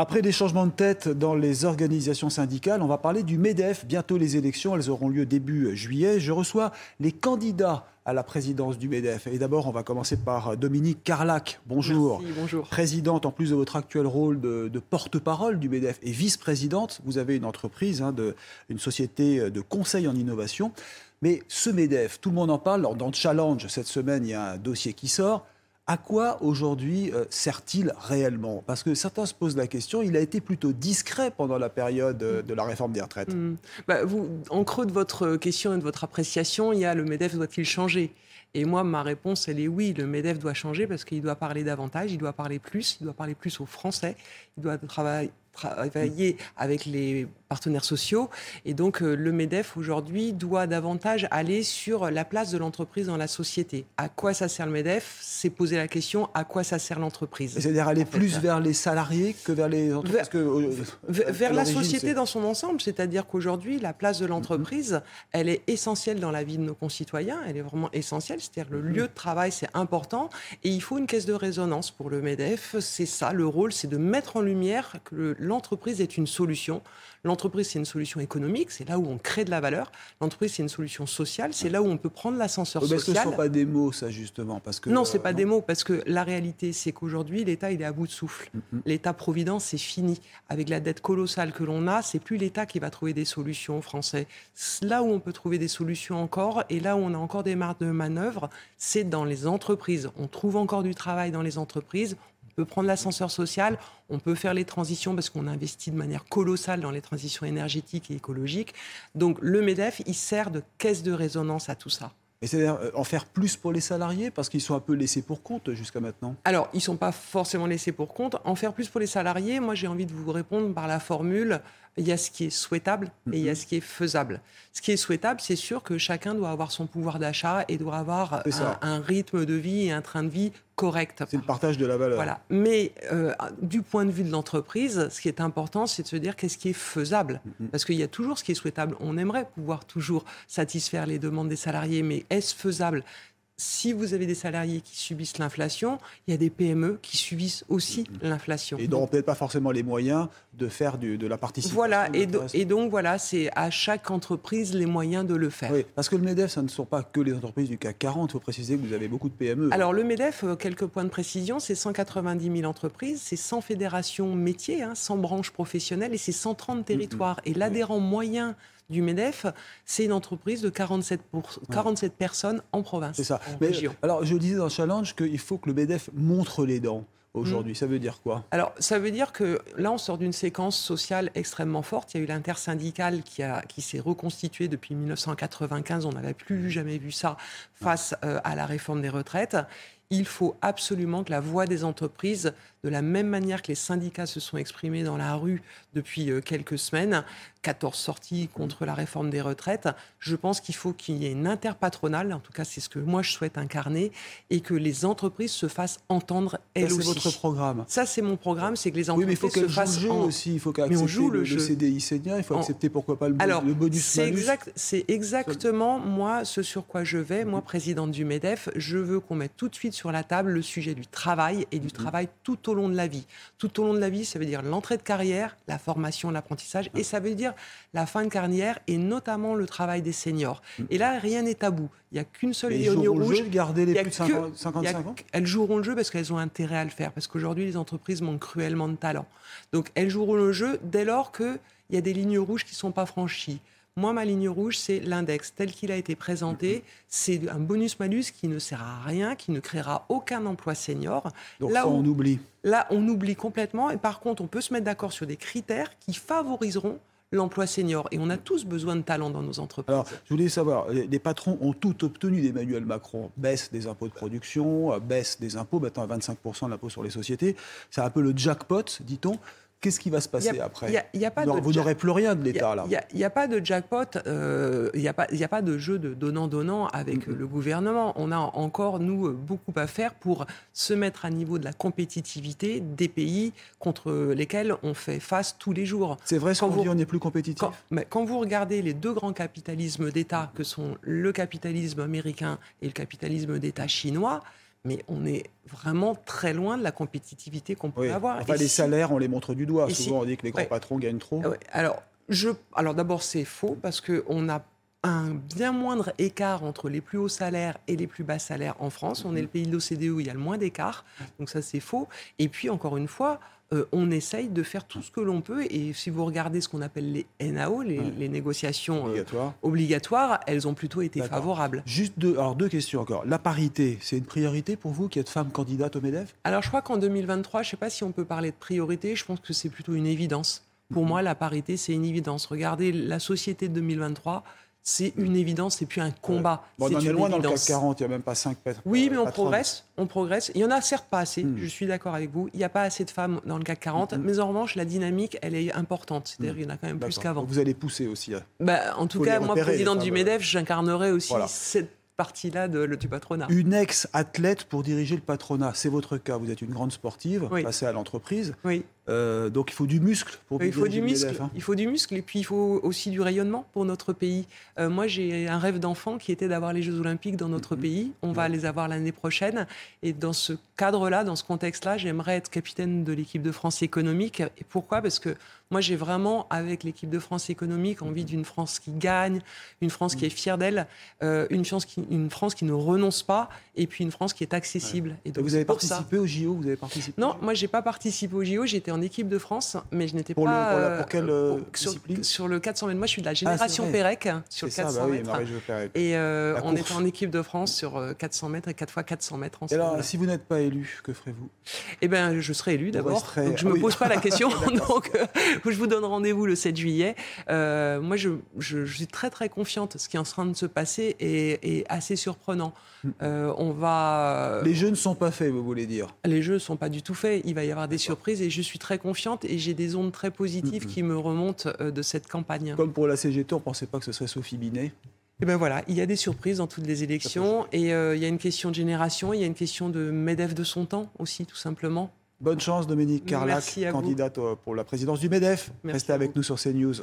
Après des changements de tête dans les organisations syndicales, on va parler du MEDEF. Bientôt les élections, elles auront lieu début juillet. Je reçois les candidats à la présidence du MEDEF. Et d'abord, on va commencer par Dominique Carlac. Bonjour. Merci, bonjour. Présidente, en plus de votre actuel rôle de, porte-parole du MEDEF et vice-présidente, vous avez une entreprise, hein, de, une société de conseil en innovation. Mais ce MEDEF, tout le monde en parle. Dans le challenge, cette semaine, il y a un dossier qui sort. À quoi aujourd'hui euh, sert-il réellement? Parce que certains se posent la question, il a été plutôt discret pendant la période euh, de la réforme des retraites. Hmm. Bah, en creux de votre question et de votre appréciation, il y a le MEDEF doit-il changer? Et moi, ma réponse, elle est oui, le MEDEF doit changer parce qu'il doit parler davantage, il doit parler plus, il doit parler plus aux Français, il doit travailler, travailler avec les partenaires sociaux. Et donc, euh, le MEDEF, aujourd'hui, doit davantage aller sur la place de l'entreprise dans la société. À quoi ça sert le MEDEF? C'est poser la question à quoi ça sert l'entreprise? C'est-à-dire aller plus vers les salariés que vers les entreprises Vers, vers la société dans son ensemble. C'est-à-dire qu'aujourd'hui, la place de mhm. l'entreprise, elle est essentielle dans la vie de nos concitoyens. Elle est vraiment essentielle. C'est-à-dire le mhm. lieu de travail, c'est important. Et il faut une caisse de résonance pour le MEDEF. C'est ça, le rôle, c'est de mettre en lumière que l'entreprise est une solution. L'entreprise, c'est une solution économique, c'est là où on crée de la valeur. L'entreprise, c'est une solution sociale, c'est là où on peut prendre l'ascenseur social. ce ne sont pas des mots, ça, justement parce que, Non, ce n'est pas des mots, parce que la réalité, c'est qu'aujourd'hui, l'État, il est à bout de souffle. Mm-hmm. L'État-providence, c'est fini. Avec la dette colossale que l'on a, c'est plus l'État qui va trouver des solutions aux Français. Là où on peut trouver des solutions encore, et là où on a encore des marques de manœuvre, c'est dans les entreprises. On trouve encore du travail dans les entreprises peut prendre l'ascenseur social, on peut faire les transitions parce qu'on investit de manière colossale dans les transitions énergétiques et écologiques. Donc le MEDEF, il sert de caisse de résonance à tout ça. Et c'est-à-dire euh, en faire plus pour les salariés parce qu'ils sont un peu laissés pour compte jusqu'à maintenant? Alors, ils ne sont pas forcément laissés pour compte. En faire plus pour les salariés, moi j'ai envie de vous répondre par la formule il y a ce qui est souhaitable et il y a mhm. ce qui est faisable. Ce qui est souhaitable, c'est sûr que chacun doit avoir son pouvoir d'achat et doit avoir un, rythme de vie et un train de vie correct. C'est le partage de la valeur. Voilà. Mais euh, du point de vue de l'entreprise, ce qui est important, c'est de se dire qu'est-ce qui est faisable. Mhm. Parce qu'il y a toujours ce qui est souhaitable. On aimerait pouvoir toujours satisfaire les demandes des salariés, mais est-ce faisable? Si vous avez des salariés qui subissent l'inflation, il y a des PME qui subissent aussi mm-hmm. l'inflation. Et donc, peut-être pas forcément les moyens de faire de la participation. Voilà, et, et, donc voilà, c'est à chaque entreprise les moyens de le faire. Oui, parce que le MEDEF, ça ne sont pas que les entreprises du CAC 40, il faut préciser que vous avez beaucoup de PME. Alors le MEDEF, euh, quelques points de précision, c'est 190 000 entreprises, c'est 100 fédérations métiers, 100 hein, branches professionnelles et c'est 130 territoires. Mm-hmm. Et l'adhérent moyen du MEDEF, c'est une entreprise de 47, pour, 47 personnes en province. C'est ça. Mais, alors, je disais dans le challenge qu'il faut que le MEDEF montre les dents aujourd'hui. Mm. Ça veut dire quoi? Alors, ça veut dire que là, on sort d'une séquence sociale extrêmement forte. Il y a eu l'intersyndicale qui, qui s'est reconstituée depuis 1995. On n'avait plus jamais vu ça face euh, à la réforme des retraites il faut absolument que la voix des entreprises, de la même manière que les syndicats se sont exprimés dans la rue depuis euh, quelques semaines, 14 sorties contre la réforme des retraites, je pense qu'il faut qu'il y ait une interpatronale, en tout cas c'est ce que moi je souhaite incarner, et que les entreprises se fassent entendre elles aussi. C'est votre programme. Ça c'est mon programme, c'est que les entreprises oui, mais il faut se fassent jeu aussi, il faut qu'accepter le, le, le, CDI senior, il faut accepter pourquoi pas le, Alors, le bonus c'est exact, c'est exactement moi ce sur quoi je vais, moi présidente du MEDEF, je veux qu'on mette tout de suite sur la table le sujet du travail et du mhm. travail tout au long de la vie. Tout au long de la vie, ça veut dire l'entrée de carrière, la formation, l'apprentissage, et ça veut dire la fin de carrière et notamment le travail des seniors. Mhm. Et là, rien n'est tabou. Il n'y a qu'une seule ligne rouge. Jeu de garder les plus de 55 ans Elles joueront le jeu parce qu'elles ont intérêt à le faire, parce qu'aujourd'hui, les entreprises manquent cruellement de talent. Donc, elles joueront le jeu dès lors qu'il y a des lignes rouges qui ne sont pas franchies. Moi, ma ligne rouge, c'est l'index tel qu'il a été présenté. C'est un bonus-malus qui ne sert à rien, qui ne créera aucun emploi senior. Donc là, on oublie. Là, on oublie complètement. Et par contre, on peut se mettre d'accord sur des critères qui favoriseront l'emploi senior. Et on a tous besoin de talent dans nos entreprises. Alors, je voulais savoir, les patrons ont tout obtenu d'Emmanuel Macron. Baisse des impôts de production, baisse des impôts, maintenant à 25% de l'impôt sur les sociétés. C'est un peu le jackpot, dit-on. Qu'est-ce qui va se passer après y a pas Vous n'aurez plus rien de l'État, là. Il n'y a, pas de jackpot, euh, il n'y a, pas, de jeu de donnant-donnant avec le gouvernement. On a encore, nous, beaucoup à faire pour se mettre à niveau de la compétitivité des pays contre lesquels on fait face tous les jours. C'est vrai, ce qu'on dit, on est plus compétitif quand, mais quand vous regardez les deux grands capitalismes d'État, que sont le capitalisme américain et le capitalisme d'État chinois, mais on est vraiment très loin de la compétitivité qu'on peut avoir. Enfin, les salaires, on les montre du doigt. Souvent, on dit que les grands patrons gagnent trop. Alors, je... Alors d'abord, c'est faux parce qu'on a un bien moindre écart entre les plus hauts salaires et les plus bas salaires en France. On est le pays de l'OCDE où il y a le moins d'écart, donc ça c'est faux. Et puis encore une fois, euh, on essaye de faire tout ce que l'on peut. Et si vous regardez ce qu'on appelle les NAO, les, négociations euh, obligatoires. elles ont plutôt été favorables. Juste deux, alors deux questions encore. La parité, c'est une priorité pour vous qui êtes femme candidate au MEDEF? Alors je crois qu'en 2023, je ne sais pas si on peut parler de priorité, je pense que c'est plutôt une évidence. Pour mhm. moi, la parité, c'est une évidence. Regardez la société de 2023 c'est une évidence, c'est plus un combat. Bon, on est loin dans le CAC 40, il n'y a même pas 5 pètres. Oui, mais on progresse, on progresse. Il y en a certes pas assez, hmm. je suis d'accord avec vous. Il n'y a pas assez de femmes dans le CAC 40, hmm. mais en revanche, la dynamique, elle est importante. C'est-à-dire qu'il y en a quand même plus qu'avant. Vous allez pousser aussi. Hein. Bah, en tout cas, moi, présidente du MEDEF, j'incarnerai aussi cette partie-là du patronat. Une ex-athlète pour diriger le patronat, c'est votre cas. Vous êtes une grande sportive, passée à l'entreprise. Oui. Euh, donc il faut du muscle pour il faut du muscle. Hein. Il faut du muscle et puis il faut aussi du rayonnement pour notre pays. Euh, moi j'ai un rêve d'enfant qui était d'avoir les Jeux Olympiques dans notre mhm. pays. On va les avoir l'année prochaine et dans ce cadre-là, dans ce contexte-là, j'aimerais être capitaine de l'équipe de France économique. Et pourquoi? Parce que moi j'ai vraiment avec l'équipe de France économique envie d'une France qui gagne, une France qui est fière d'elle, euh, une, qui, une France qui ne renonce pas et puis une France qui est accessible. Et donc, vous avez participé au JO Vous avez participé? Non, moi j'ai pas participé au JO. J'étais en équipe de France, mais je n'étais pas. Le, pour, pour quelle euh, discipline? sur, le 400 mètres. Moi, je suis de la ah, génération Pérec sur le 400 bah mètres. et euh, on était en équipe de France sur 400 euh, mètres et 4 fois 400 mètres ensemble. Et alors, si vous n'êtes pas élu, que ferez-vous? Eh bien, je serai élu d'abord. Donc, je ne ah me pose pas la question. donc, je vous donne rendez-vous le 7 juillet. moi, je, je, suis très, très confiante. Ce qui est en train de se passer est, est assez surprenant. Hmm. on va. Les jeux ne sont pas faits, vous voulez dire? Les jeux ne sont pas du tout faits. Il va y avoir des surprises et je suis très confiante et j'ai des ondes très positives qui me remontent euh, de cette campagne. Comme pour la CGT, on ne pensait pas que ce serait Sophie Binet et eh ben voilà, il y a des surprises dans toutes les élections et euh, il y a une question de génération, il y a une question de MEDEF de son temps aussi, tout simplement. Bonne chance Dominique Carlac, candidate pour la présidence du MEDEF. Restez avec nous sur CNews.